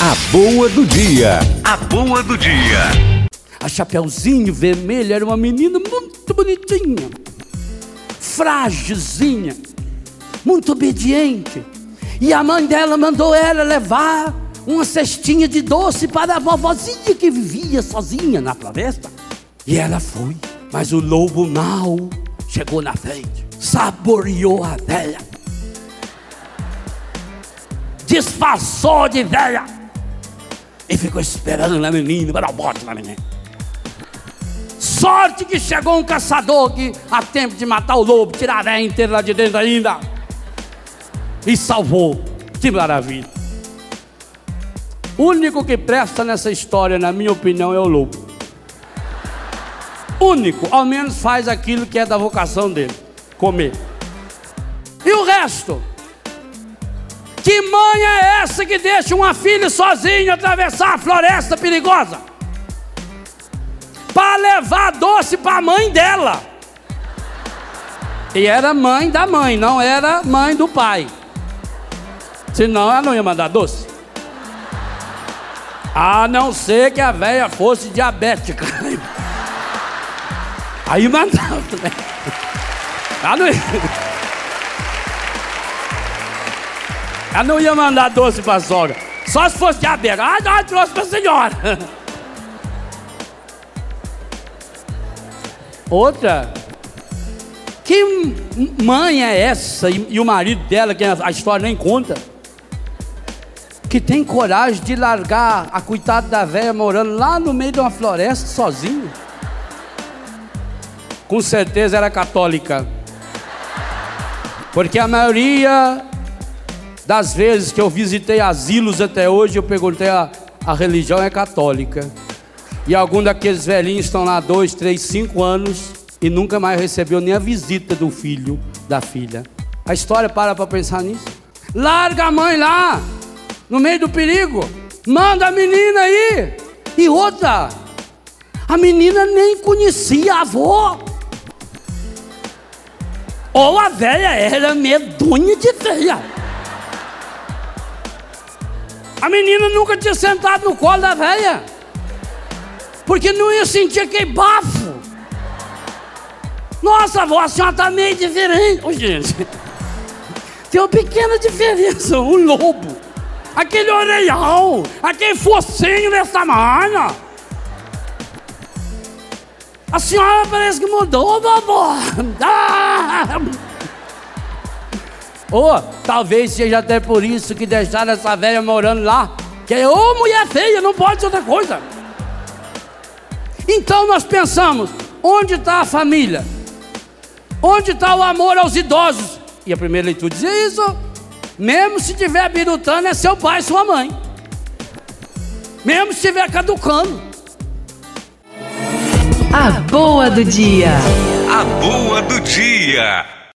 A boa do dia. A boa do dia. A Chapeuzinho Vermelho era uma menina muito bonitinha, frágilzinha, muito obediente. E a mãe dela mandou ela levar uma cestinha de doce para a vovozinha que vivia sozinha na floresta. E ela foi, mas o lobo mau chegou na frente, saboreou a velha, disfarçou de velha e ficou esperando na menina para bote na menina. Sorte que chegou um caçador que há tempo de matar o lobo, tirar a inteira lá de dentro ainda. E salvou. Que maravilha. O único que presta nessa história, na minha opinião, é o lobo. Único, ao menos faz aquilo que é da vocação dele: comer. E o resto? Que mãe é essa que deixa uma filha sozinha atravessar a floresta perigosa? Para levar doce para a mãe dela. E era mãe da mãe, não era mãe do pai. Senão ela não ia mandar doce. A não ser que a velha fosse diabética. Aí mandava, né? Ela não ia. Ela não ia mandar doce pra sogra. Só se fosse diabetes. Ah, não, trouxe pra senhora. Outra. Que mãe é essa? E, e o marido dela, que a história nem conta. Que tem coragem de largar a coitada da velha morando lá no meio de uma floresta sozinho. Com certeza era católica. Porque a maioria das vezes que eu visitei asilos até hoje, eu perguntei a, a religião é católica. E algum daqueles velhinhos estão lá dois, três, cinco anos e nunca mais recebeu nem a visita do filho, da filha. A história para para pensar nisso. Larga a mãe lá, no meio do perigo. Manda a menina aí. E outra, a menina nem conhecia a avó. Ou a velha era medonha de feia. A menina nunca tinha sentado no colo da velha, porque não ia sentir aquele bafo. Nossa, avó, a senhora está meio diferente. Ô, gente, tem uma pequena diferença. O lobo, aquele orelhão, aquele focinho desse tamanho. A senhora parece que mudou, vovó. Ou talvez seja até por isso que deixaram essa velha morando lá. Que é ô mulher feia, não pode ser outra coisa. Então nós pensamos: onde está a família? Onde está o amor aos idosos? E a primeira leitura dizia isso. Mesmo se tiver birutando, é seu pai, sua mãe. Mesmo se estiver caducando. A boa do dia. A boa do dia.